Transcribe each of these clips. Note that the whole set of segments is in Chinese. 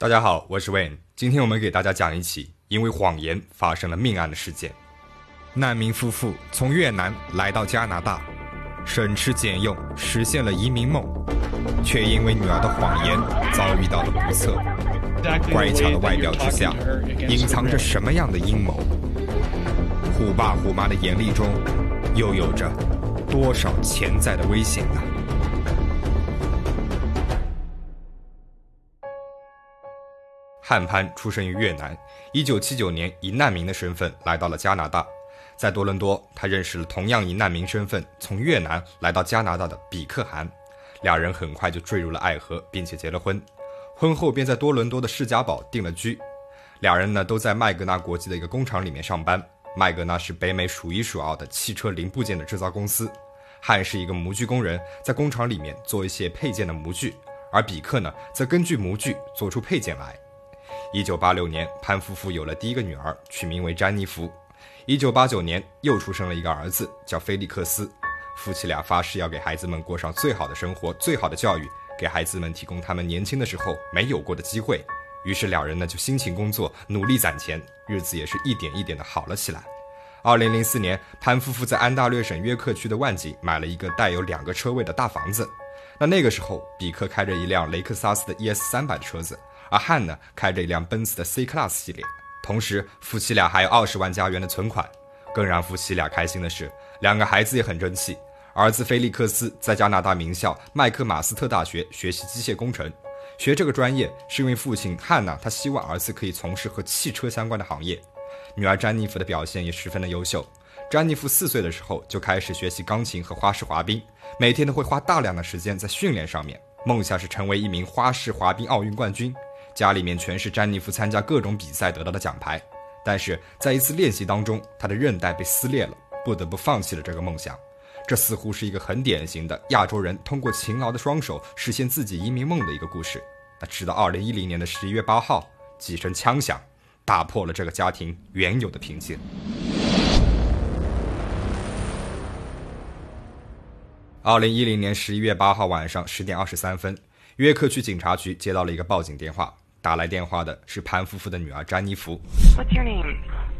大家好，我是 Wayne。今天我们给大家讲一起因为谎言发生了命案的事件。难民夫妇从越南来到加拿大，省吃俭用实现了移民梦，却因为女儿的谎言遭遇到了不测。乖巧的外表之下，隐藏着什么样的阴谋？虎爸虎妈的严厉中，又有着多少潜在的危险呢？汉潘出生于越南，一九七九年以难民的身份来到了加拿大。在多伦多，他认识了同样以难民身份从越南来到加拿大的比克韩，两人很快就坠入了爱河，并且结了婚。婚后便在多伦多的士嘉堡定了居。两人呢都在麦格纳国际的一个工厂里面上班。麦格纳是北美数一数二的汽车零部件的制造公司。汉是一个模具工人，在工厂里面做一些配件的模具，而比克呢则根据模具做出配件来。一九八六年，潘夫妇有了第一个女儿，取名为詹妮弗。一九八九年，又出生了一个儿子，叫菲利克斯。夫妻俩发誓要给孩子们过上最好的生活、最好的教育，给孩子们提供他们年轻的时候没有过的机会。于是，两人呢就辛勤工作，努力攒钱，日子也是一点一点的好了起来。二零零四年，潘夫妇在安大略省约克区的万景买了一个带有两个车位的大房子。那那个时候，比克开着一辆雷克萨斯的 ES 三百的车子。而汉呢，开着一辆奔驰的 C Class 系列，同时夫妻俩还有二十万加元的存款。更让夫妻俩开心的是，两个孩子也很争气。儿子菲利克斯在加拿大名校麦克马斯特大学学习机械工程，学这个专业是因为父亲汉娜，他希望儿子可以从事和汽车相关的行业。女儿詹妮弗的表现也十分的优秀。詹妮弗四岁的时候就开始学习钢琴和花式滑冰，每天都会花大量的时间在训练上面，梦想是成为一名花式滑冰奥运冠军。家里面全是詹妮弗参加各种比赛得到的奖牌，但是在一次练习当中，她的韧带被撕裂了，不得不放弃了这个梦想。这似乎是一个很典型的亚洲人通过勤劳的双手实现自己移民梦的一个故事。那直到二零一零年的十一月八号，几声枪响打破了这个家庭原有的平静。二零一零年十一月八号晚上十点二十三分，约克区警察局接到了一个报警电话。打来电话的是潘夫妇的女儿詹妮弗。What's your name?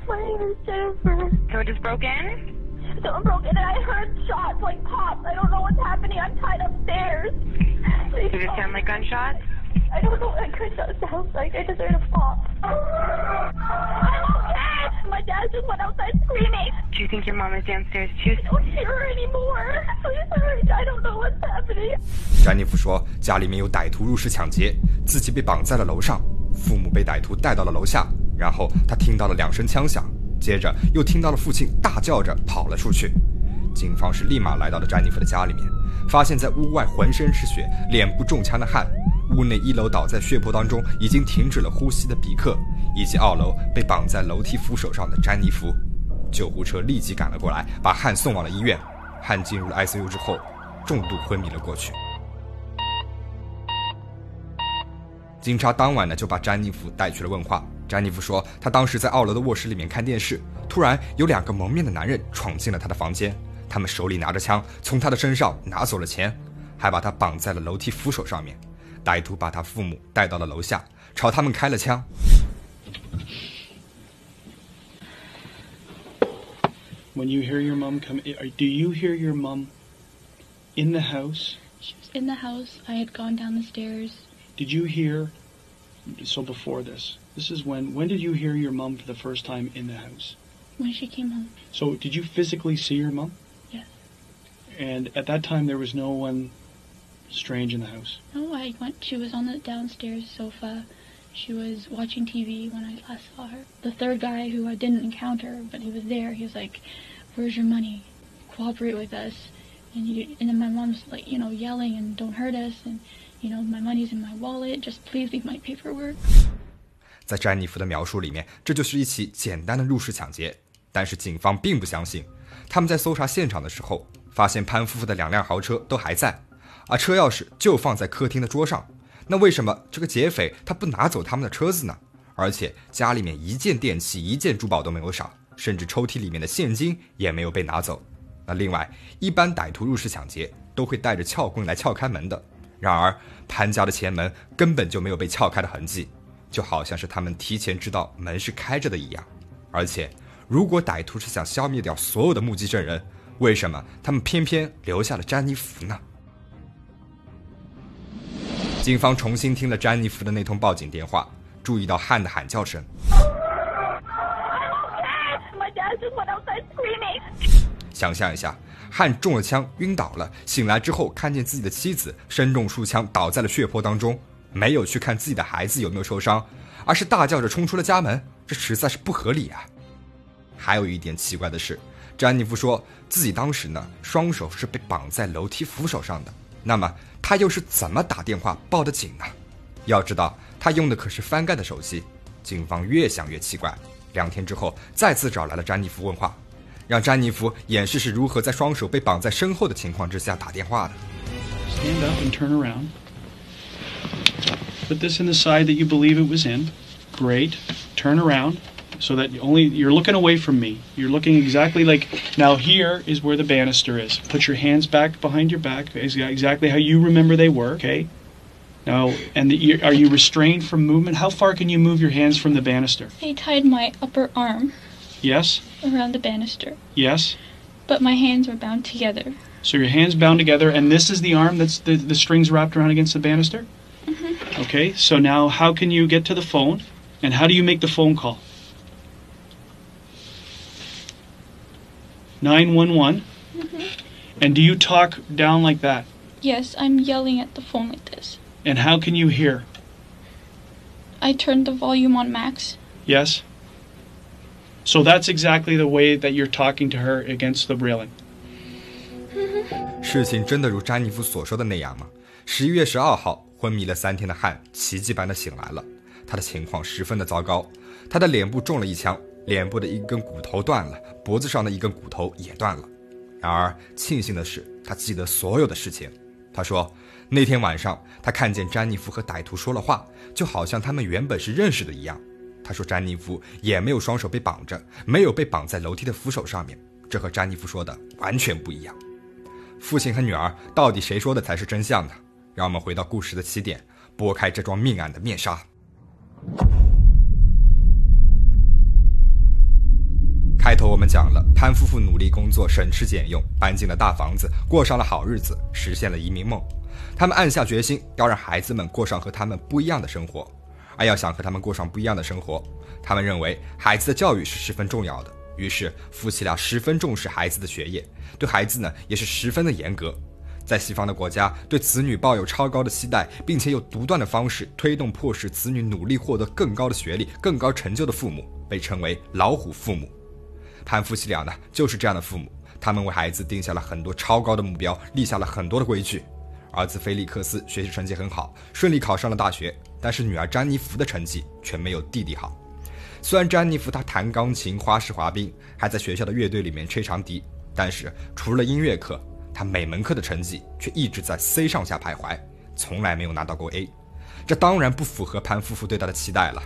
My name is Jennifer. Door just broken? Door broken and I heard shots like pops. I don't know what's happening. I'm tied upstairs. Does it sound like gunshots? I don't know what gunshot sounds like. I just heard a pop. I'm okay. My dad just went outside screaming. Do you think your mom is downstairs too? I don't hear her anymore. Please hurry. I don't know what's happening. 詹妮弗说，家里面有歹徒入室抢劫，自己被绑在了楼上，父母被歹徒带到了楼下，然后她听到了两声枪响，接着又听到了父亲大叫着跑了出去。警方是立马来到了詹妮弗的家里面，发现在屋外浑身是血、脸部中枪的汉，屋内一楼倒在血泊当中已经停止了呼吸的比克，以及二楼被绑在楼梯扶手上的詹妮弗。救护车立即赶了过来，把汉送往了医院。汉进入了 ICU 之后，重度昏迷了过去。警察当晚呢就把詹妮弗带去了问话。詹妮弗说，她当时在二楼的卧室里面看电视，突然有两个蒙面的男人闯进了她的房间，他们手里拿着枪，从她的身上拿走了钱，还把他绑在了楼梯扶手上面。歹徒把她父母带到了楼下，朝他们开了枪。When you hear your mom come, in, do you hear your mom in the house? She was in the house. I had gone down the stairs. Did you hear? So before this, this is when. When did you hear your mom for the first time in the house? When she came home. So did you physically see your mom? Yes. And at that time, there was no one strange in the house. No, I went. She was on the downstairs sofa. She was watching TV when I last saw her. The third guy who I didn't encounter, but he was there, he was like, Where's your money? Cooperate with us. And, you, and then my mom's like, you know, yelling and don't hurt us. And, you know, my money's in my wallet. Just please leave my paperwork. 在詹妮弗的描述里面，这就是一起简单的入室抢劫。但是警方并不相信。他们在搜查现场的时候，发现潘夫妇的两辆豪车都还在， 而车钥匙就放在客厅的桌上。那为什么这个劫匪他不拿走他们的车子呢？而且家里面一件电器、一件珠宝都没有少，甚至抽屉里面的现金也没有被拿走。那另外，一般歹徒入室抢劫都会带着撬棍来撬开门的，然而潘家的前门根本就没有被撬开的痕迹。就好像是他们提前知道门是开着的一样。而且，如果歹徒是想消灭掉所有的目击证人，为什么他们偏偏留下了詹妮弗呢？警方重新听了詹妮弗的那通报警电话，注意到汉的喊叫声。想象一下，汉中了枪，晕倒了，醒来之后看见自己的妻子身中数枪，倒在了血泊当中，没有去看自己的孩子有没有受伤，而是大叫着冲出了家门，这实在是不合理啊！还有一点奇怪的是，詹妮弗说自己当时呢双手是被绑在楼梯扶手上的，那么他又是怎么打电话报的警呢？要知道，他用的可是翻盖的手机。警方越想越奇怪，两天之后再次找来了詹妮弗问话。让詹妮弗演示是如何在双手被绑在身后的情况之下打电话的。Stand up and turn around. Put this in the side that you believe it was in. Great. Turn around so that only you're looking away from me. You're looking exactly like now here is where the banister is. Put your hands back behind your back exactly how you remember they were, okay? Now, and the, are you restrained from movement? How far can you move your hands from the banister? They tied my upper arm Yes? around the banister, Yes? but my hands were bound together. So your hands bound together, and this is the arm that's the, the strings wrapped around against the banister? Mm-hmm. Okay, so now how can you get to the phone, and how do you make the phone call? 911. And do you talk down like that? Yes, I'm yelling at the phone like this. And how can you hear? I turned the volume on max. Yes? So that's exactly the way that you're talking to her against the railing. 事情真的如詹妮弗所说的那样吗？十一月十二号，昏迷了三天的汉奇迹般的醒来了，他的情况十分的糟糕，他的脸部中了一枪， 脸部的一根骨头断了，脖子上的一根骨头也断了。然而庆幸的是，他记得所有的事情。他说，那天晚上他看见詹妮弗和歹徒说了话，就好像他们原本是认识的一样。他说，詹妮弗也没有双手被绑着，没有被绑在楼梯的扶手上面，这和詹妮弗说的完全不一样。父亲和女儿到底谁说的才是真相呢？让我们回到故事的起点，拨开这桩命案的面纱。开头我们讲了潘夫妇努力工作，省吃俭用，搬进了大房子，过上了好日子，实现了移民梦。他们暗下决心要让孩子们过上和他们不一样的生活，而要想和他们过上不一样的生活，他们认为孩子的教育是十分重要的。于是夫妻俩十分重视孩子的学业，对孩子呢也是十分的严格。在西方的国家，对子女抱有超高的期待，并且用独断的方式推动迫使子女努力获得更高的学历、更高成就的父母，被称为“老虎父母”。潘夫妻俩呢就是这样的父母，他们为孩子定下了很多超高的目标，立下了很多的规矩。儿子菲利克斯学习成绩很好，顺利考上了大学，但是女儿詹妮弗的成绩却没有弟弟好。虽然詹妮弗她弹钢琴、花式滑冰，还在学校的乐队里面吹长笛，但是除了音乐课，她每门课的成绩却一直在 C 上下徘徊，从来没有拿到过 A。这当然不符合潘夫妇对她的期待了。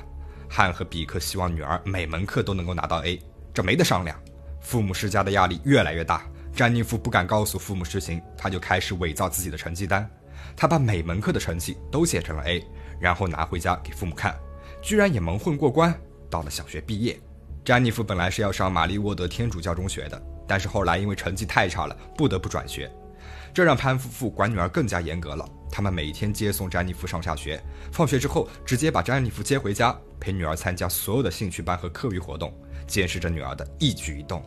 汉和比克希望女儿每门课都能够拿到 A，这没得商量。父母施加的压力越来越大，詹妮弗不敢告诉父母实情，她就开始伪造自己的成绩单。她把每门课的成绩都写成了 A，然后拿回家给父母看，居然也蒙混过关。到了小学毕业，詹妮弗本来是要上玛丽沃德天主教中学的，但是后来因为成绩太差了，不得不转学。这让潘夫妇管女儿更加严格了。他们每天接送詹妮弗上下学，放学之后直接把詹妮弗接回家，陪女儿参加所有的兴趣班和课余活动，监视着女儿的一举一动。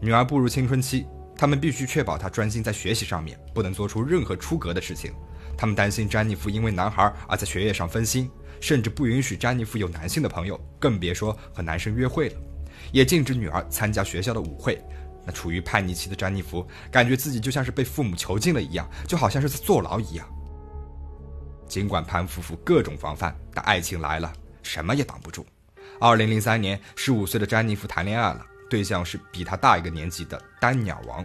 女儿步入青春期，他们必须确保她专心在学习上面，不能做出任何出格的事情。他们担心詹妮弗因为男孩而在学业上分心。甚至不允许詹妮弗有男性的朋友，更别说和男生约会了，也禁止女儿参加学校的舞会。那处于叛逆期的詹妮弗，感觉自己就像是被父母囚禁了一样，就好像是在坐牢一样。尽管潘夫妇各种防范，但爱情来了，什么也挡不住。二零零三年，十五岁的詹妮弗谈恋爱了，对象是比她大一个年级的丹尼尔王。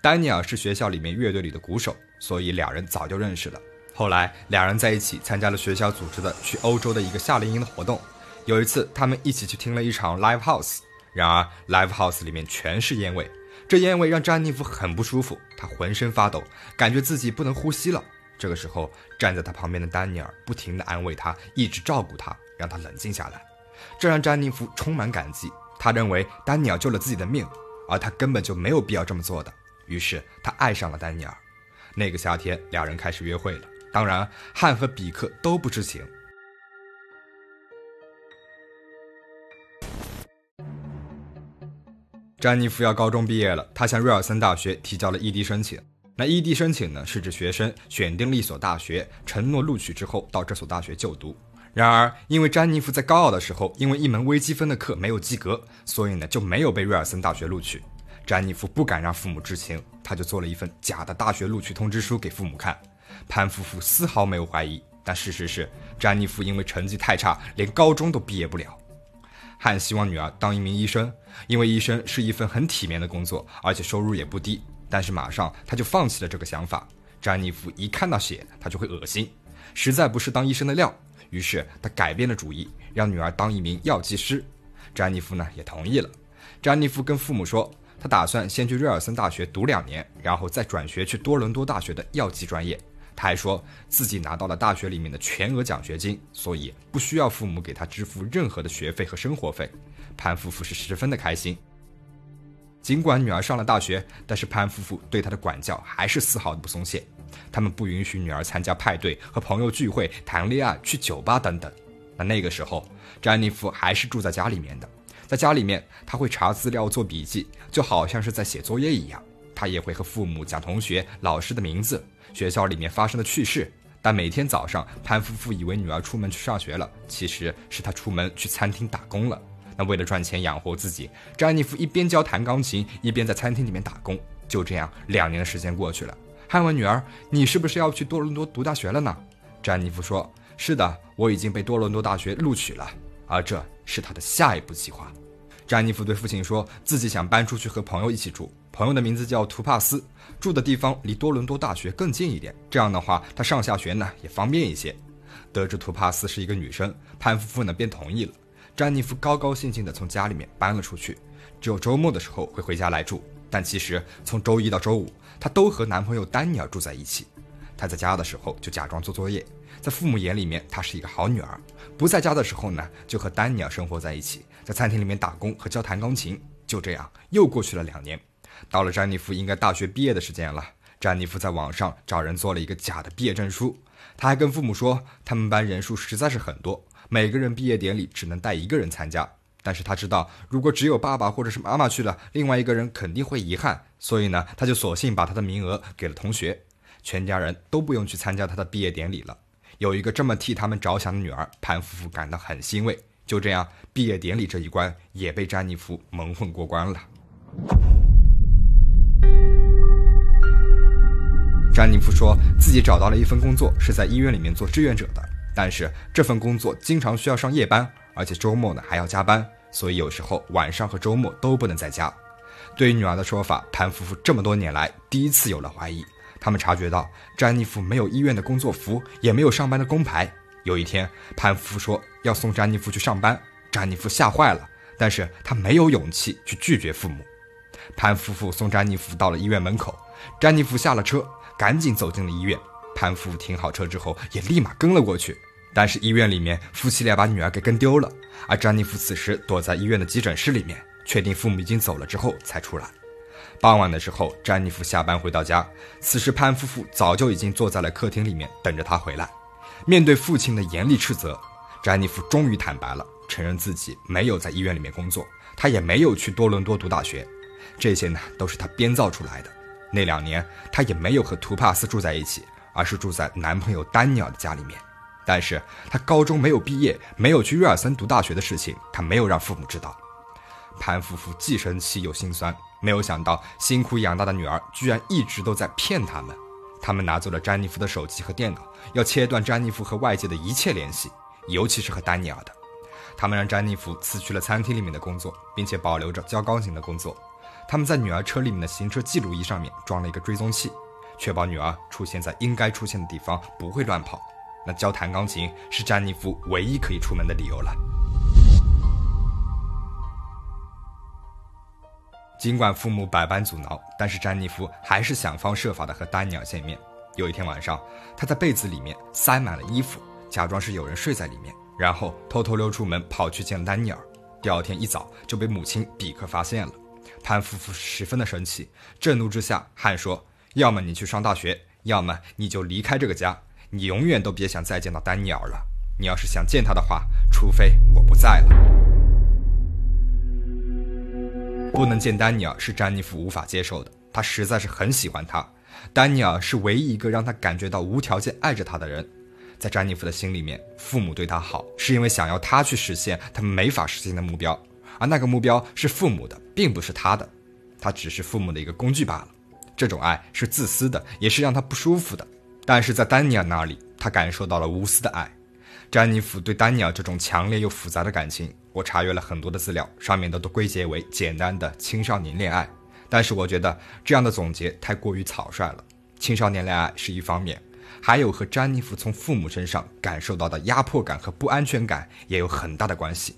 丹尼尔是学校里面乐队里的鼓手，所以两人早就认识了。后来，两人在一起参加了学校组织的去欧洲的一个夏令营的活动。有一次，他们一起去听了一场 live house，然而 live house 里面全是烟味，这烟味让詹妮弗很不舒服，她浑身发抖，感觉自己不能呼吸了。这个时候，站在她旁边的丹尼尔不停地安慰她，一直照顾她，让他冷静下来，这让詹妮弗充满感激。他认为丹尼尔救了自己的命，而他根本就没有必要这么做的。于是他爱上了丹尼尔。那个夏天，两人开始约会了。当然，汉和比克都不知情。詹妮弗要高中毕业了，她向瑞尔森大学提交了异地申请。那异地申请呢，是指学生选定了一所大学，承诺录取之后到这所大学就读。然而，因为詹妮弗在高二的时候因为一门微积分的课没有及格，所以呢就没有被瑞尔森大学录取。詹妮弗不敢让父母知情，他就做了一份假的大学录取通知书给父母看。潘夫妇丝毫没有怀疑，但事实是，詹妮弗因为成绩太差，连高中都毕业不了。汉希望女儿当一名医生，因为医生是一份很体面的工作，而且收入也不低。但是马上他就放弃了这个想法。詹妮弗一看到血，他就会恶心，实在不是当医生的料。于是他改变了主意，让女儿当一名药剂师。詹妮弗呢也同意了。詹妮弗跟父母说，她打算先去瑞尔森大学读两年，然后再转学去多伦多大学的药剂专业。他还说自己拿到了大学里面的全额奖学金，所以不需要父母给他支付任何的学费和生活费。潘夫妇是十分的开心。尽管女儿上了大学，但是潘夫妇对她的管教还是丝毫的不松懈。他们不允许女儿参加派对、和朋友聚会、谈恋爱、去酒吧等等。那那个时候，詹妮弗还是住在家里面的。在家里面，她会查资料、做笔记，就好像是在写作业一样。她也会和父母讲同学、老师的名字。学校里面发生的趣事，但每天早上，潘夫妇以为女儿出门去上学了，其实是她出门去餐厅打工了。那为了赚钱养活自己，詹妮弗一边教弹钢琴，一边在餐厅里面打工。就这样，两年的时间过去了。汉问女儿：“你是不是要去多伦多读大学了呢？”詹妮弗说：“是的，我已经被多伦多大学录取了，而这是他的下一步计划。”詹妮弗对父亲说自己想搬出去和朋友一起住。朋友的名字叫图帕斯，住的地方离多伦多大学更近一点，这样的话他上下学呢也方便一些。得知图帕斯是一个女生，潘夫妇呢便同意了。詹妮弗高高兴兴地从家里面搬了出去，只有周末的时候会回家来住。但其实从周一到周五，她都和男朋友丹尼尔住在一起。她在家的时候就假装做作业，在父母眼里面她是一个好女儿；不在家的时候呢，就和丹尼尔生活在一起，在餐厅里面打工和教弹钢琴。就这样又过去了两年。到了詹妮弗应该大学毕业的时间了，詹妮弗在网上找人做了一个假的毕业证书。她还跟父母说，他们班人数实在是很多，每个人毕业典礼只能带一个人参加。但是他知道，如果只有爸爸或者是妈妈去了，另外一个人肯定会遗憾，所以呢，他就索性把他的名额给了同学，全家人都不用去参加他的毕业典礼了。有一个这么替他们着想的女儿，潘夫妇感到很欣慰。就这样，毕业典礼这一关也被詹妮弗蒙混过关了。詹妮弗说自己找到了一份工作，是在医院里面做志愿者的。但是这份工作经常需要上夜班，而且周末呢还要加班，所以有时候晚上和周末都不能在家。对于女儿的说法，潘夫妇这么多年来第一次有了怀疑。他们察觉到詹妮弗没有医院的工作服，也没有上班的工牌。有一天，潘夫妇说要送詹妮弗去上班，詹妮弗吓坏了，但是她没有勇气去拒绝父母。潘夫妇送詹妮弗到了医院门口，詹妮弗下了车。赶紧走进了医院，潘夫妇停好车之后，也立马跟了过去。但是医院里面，夫妻俩把女儿给跟丢了。而詹妮弗此时躲在医院的急诊室里面，确定父母已经走了之后才出来。傍晚的时候，詹妮弗下班回到家，此时潘夫妇早就已经坐在了客厅里面等着她回来。面对父亲的严厉斥责，詹妮弗终于坦白了，承认自己没有在医院里面工作，她也没有去多伦多读大学，这些呢都是她编造出来的。那两年，她也没有和图帕斯住在一起，而是住在男朋友丹尼尔的家里面。但是他高中没有毕业，没有去瑞尔森读大学的事情，他没有让父母知道。潘夫妇既生气又心酸，没有想到辛苦养大的女儿居然一直都在骗他们。他们拿走了詹妮弗的手机和电脑，要切断詹妮弗和外界的一切联系，尤其是和丹尼尔的。他们让詹妮弗辞去了餐厅里面的工作，并且保留着教钢琴的工作。他们在女儿车里面的行车记录仪上面装了一个追踪器，确保女儿出现在应该出现的地方，不会乱跑。那教弹钢琴是詹妮弗唯一可以出门的理由了。尽管父母百般阻挠，但是詹妮弗还是想方设法的和丹尼尔见面。有一天晚上，她在被子里面塞满了衣服，假装是有人睡在里面，然后偷偷溜出门跑去见丹尼尔。第二天一早就被母亲比克发现了。潘夫妇十分的生气，震怒之下，汉说：“要么你去上大学，要么你就离开这个家，你永远都别想再见到丹尼尔了。你要是想见他的话，除非我不在了。”不能见丹尼尔是詹妮弗无法接受的，她实在是很喜欢他。丹尼尔是唯一一个让她感觉到无条件爱着她的人。在詹妮弗的心里面，父母对她好，是因为想要她去实现他没法实现的目标。而那个目标是父母的，并不是他的，他只是父母的一个工具罢了。这种爱是自私的，也是让他不舒服的。但是在丹尼尔那里，他感受到了无私的爱。詹妮弗对丹尼尔这种强烈又复杂的感情，我查阅了很多的资料，上面的都归结为简单的青少年恋爱。但是我觉得这样的总结太过于草率了。青少年恋爱是一方面，还有和詹妮弗从父母身上感受到的压迫感和不安全感也有很大的关系。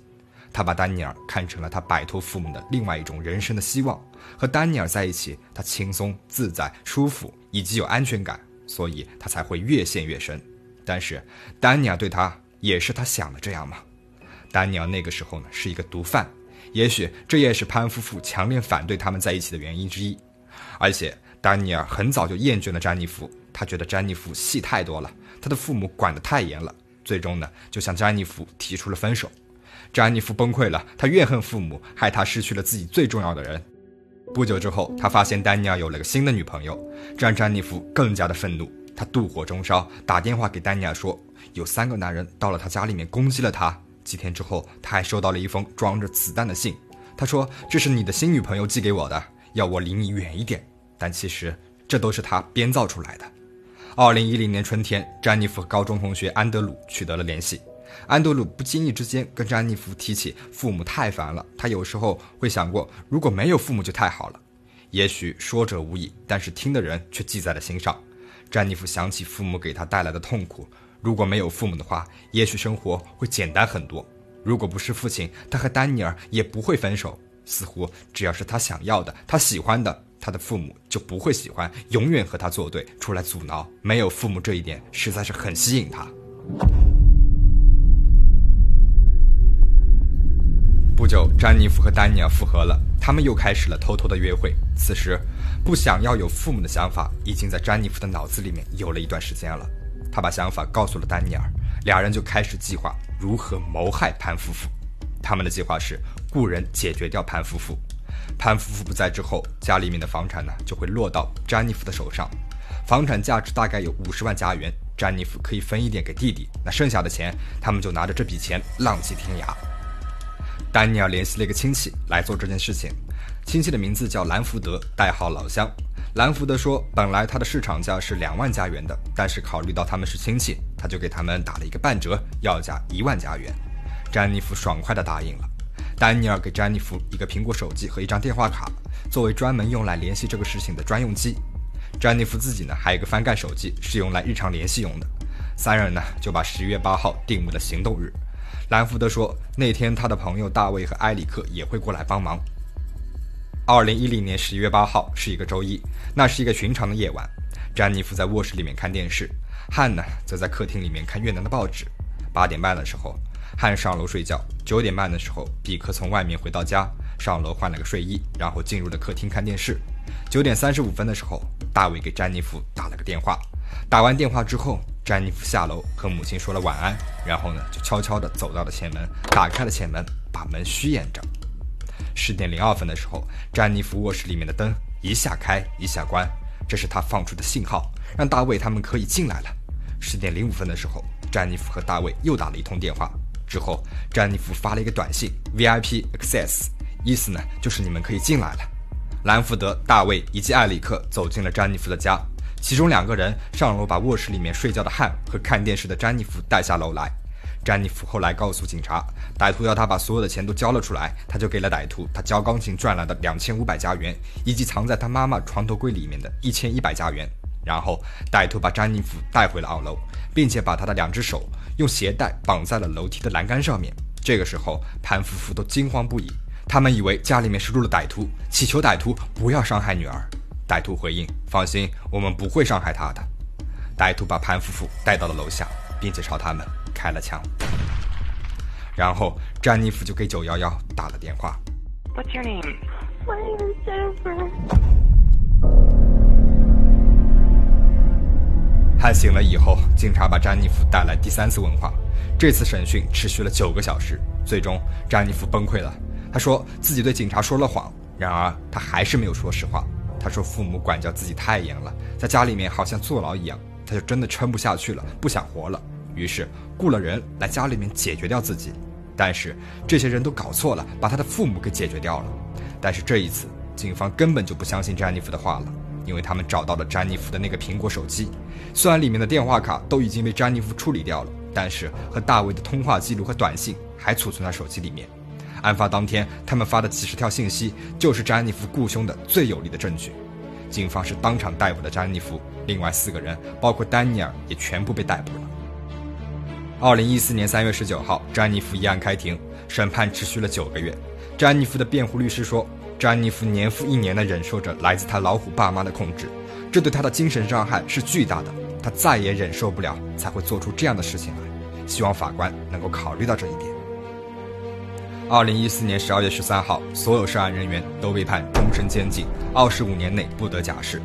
他把丹尼尔看成了他摆脱父母的另外一种人生的希望。和丹尼尔在一起，他轻松自在、舒服以及有安全感，所以他才会越陷越深。但是，丹尼尔对他也是他想的这样吗？丹尼尔那个时候呢是一个毒贩，也许这也是潘夫妇强烈反对他们在一起的原因之一。而且，丹尼尔很早就厌倦了詹妮弗，他觉得詹妮弗戏太多了，他的父母管得太严了，最终呢就向詹妮弗提出了分手。詹妮弗崩溃了，她怨恨父母，害他失去了自己最重要的人。不久之后，他发现丹尼尔有了个新的女朋友，这让詹妮弗更加的愤怒。他妒火中烧，打电话给丹尼尔说，有三个男人到了他家里面攻击了他。几天之后，他还收到了一封装着子弹的信，他说这是你的新女朋友寄给我的，要我离你远一点。但其实这都是他编造出来的。二零一零年春天，詹妮弗和高中同学安德鲁取得了联系。安德鲁不经意之间跟詹妮弗提起父母太烦了，他有时候会想过，如果没有父母就太好了。也许说者无意，但是听的人却记在了心上。詹妮弗想起父母给他带来的痛苦，如果没有父母的话，也许生活会简单很多。如果不是父亲，他和丹尼尔也不会分手。似乎只要是他想要的，他喜欢的，他的父母就不会喜欢，永远和他作对，出来阻挠。没有父母这一点实在是很吸引他。不久，詹妮弗和丹尼尔复合了，他们又开始了偷偷的约会。此时，不想要有父母的想法已经在詹妮弗的脑子里面有了一段时间了。他把想法告诉了丹尼尔，俩人就开始计划如何谋害潘夫妇。他们的计划是雇人解决掉潘夫妇。潘夫妇不在之后，家里面的房产呢就会落到詹妮弗的手上。房产价值大概有五十万加元，詹妮弗可以分一点给弟弟，那剩下的钱，他们就拿着这笔钱浪迹天涯。丹尼尔联系了一个亲戚来做这件事情，亲戚的名字叫兰福德，代号老乡。兰福德说，本来他的市场价是两万加元的，但是考虑到他们是亲戚，他就给他们打了一个半折，要价一万加元。詹妮弗爽快地答应了。丹尼尔给詹妮弗一个苹果手机和一张电话卡，作为专门用来联系这个事情的专用机。詹妮弗自己呢，还有一个翻盖手机，是用来日常联系用的。三人呢，就把十一月八号定为了行动日。兰福德说，那天他的朋友大卫和埃里克也会过来帮忙。二零一零年十一月八号是一个周一，那是一个寻常的夜晚。詹妮弗在卧室里面看电视，汉呢则在客厅里面看越南的报纸。八点半的时候，汉上楼睡觉。九点半的时候，比克从外面回到家，上楼换了个睡衣，然后进入了客厅看电视。九点三十五分的时候，大卫给詹妮弗打了个电话。打完电话之后，詹妮弗下楼和母亲说了晚安，然后呢就悄悄地走到了前门，打开了前门，把门虚掩着。十点零二分的时候，詹妮弗卧室里面的灯一下开一下关，这是他放出的信号，让大卫他们可以进来了。十点零五分的时候，詹妮弗和大卫又打了一通电话，之后詹妮弗发了一个短信：VIP access，意思呢就是你们可以进来了。兰福德、大卫以及艾里克走进了詹妮弗的家。其中两个人上楼，把卧室里面睡觉的汉和看电视的詹妮弗带下楼来。詹妮弗后来告诉警察，歹徒要他把所有的钱都交了出来，他就给了歹徒他教钢琴赚来的两千五百加元，以及藏在他妈妈床头柜里面的一千一百加元。然后歹徒把詹妮弗带回了二楼，并且把他的两只手用鞋带绑在了楼梯的栏杆上面。这个时候，潘夫妇都惊慌不已，他们以为家里面是入了歹徒，祈求歹徒不要伤害女儿。歹徒回应：“放心，我们不会伤害他的。”歹徒把潘夫妇带到了楼下，并且朝他们开了枪。然后詹妮弗就给九幺幺打了电话。What's your name? My name is Jennifer. 喊醒了以后，警察把詹妮弗带来第三次问话。这次审讯持续了九个小时，最终詹妮弗崩溃了。她说自己对警察说了谎，然而她还是没有说实话。他说父母管教自己太严了，在家里面好像坐牢一样，他就真的撑不下去了，不想活了。于是雇了人来家里面解决掉自己。但是这些人都搞错了，把他的父母给解决掉了。但是这一次，警方根本就不相信詹妮弗的话了。因为他们找到了詹妮弗的那个苹果手机，虽然里面的电话卡都已经被詹妮弗处理掉了，但是和大卫的通话记录和短信还储存在手机里面。案发当天，他们发的几十条信息就是詹妮弗雇凶的最有力的证据。警方是当场逮捕了詹妮弗，另外四个人，包括丹尼尔，也全部被逮捕了。二零一四年三月十九号，詹妮弗一案开庭，审判持续了九个月。詹妮弗的辩护律师说。詹妮弗年复一年地忍受着来自她老虎爸妈的控制，这对她的精神伤害是巨大的。她再也忍受不了，才会做出这样的事情来。希望法官能够考虑到这一点。二零一四年十二月十三号，所有涉案人员都被判终身监禁，二十五年内不得假释。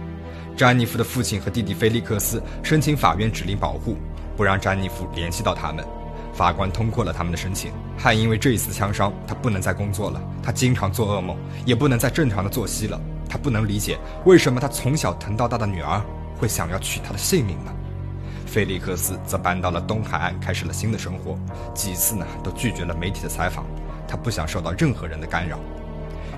詹妮弗的父亲和弟弟菲利克斯申请法院指令保护，不让詹妮弗联系到他们。法官通过了他们的申请。汉因为这一次枪伤，他不能再工作了，他经常做噩梦，也不能再正常的作息了。他不能理解为什么他从小疼到大的女儿会想要取他的性命呢？菲利克斯则搬到了东海岸，开始了新的生活。几次呢，都拒绝了媒体的采访，他不想受到任何人的干扰。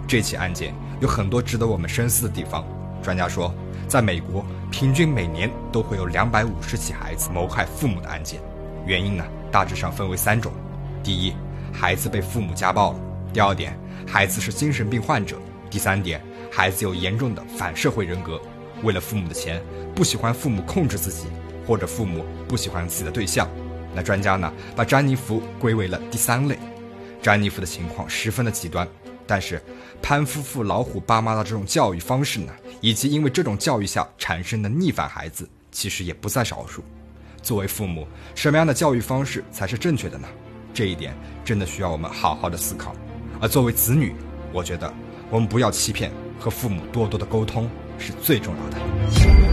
这起案件有很多值得我们深思的地方。专家说，在美国，平均每年都会有两百五十起孩子谋害父母的案件，原因呢？大致上分为三种：第一，孩子被父母家暴了；第二点，孩子是精神病患者；第三点，孩子有严重的反社会人格，为了父母的钱，不喜欢父母控制自己，或者父母不喜欢自己的对象。那专家呢，把詹妮弗归为了第三类。詹妮弗的情况十分的极端，但是潘夫妇老虎爸妈的这种教育方式呢，以及因为这种教育下产生的逆反孩子，其实也不在少数。作为父母，什么样的教育方式才是正确的呢？这一点真的需要我们好好的思考。而作为子女，我觉得我们不要欺骗，和父母多多的沟通是最重要的。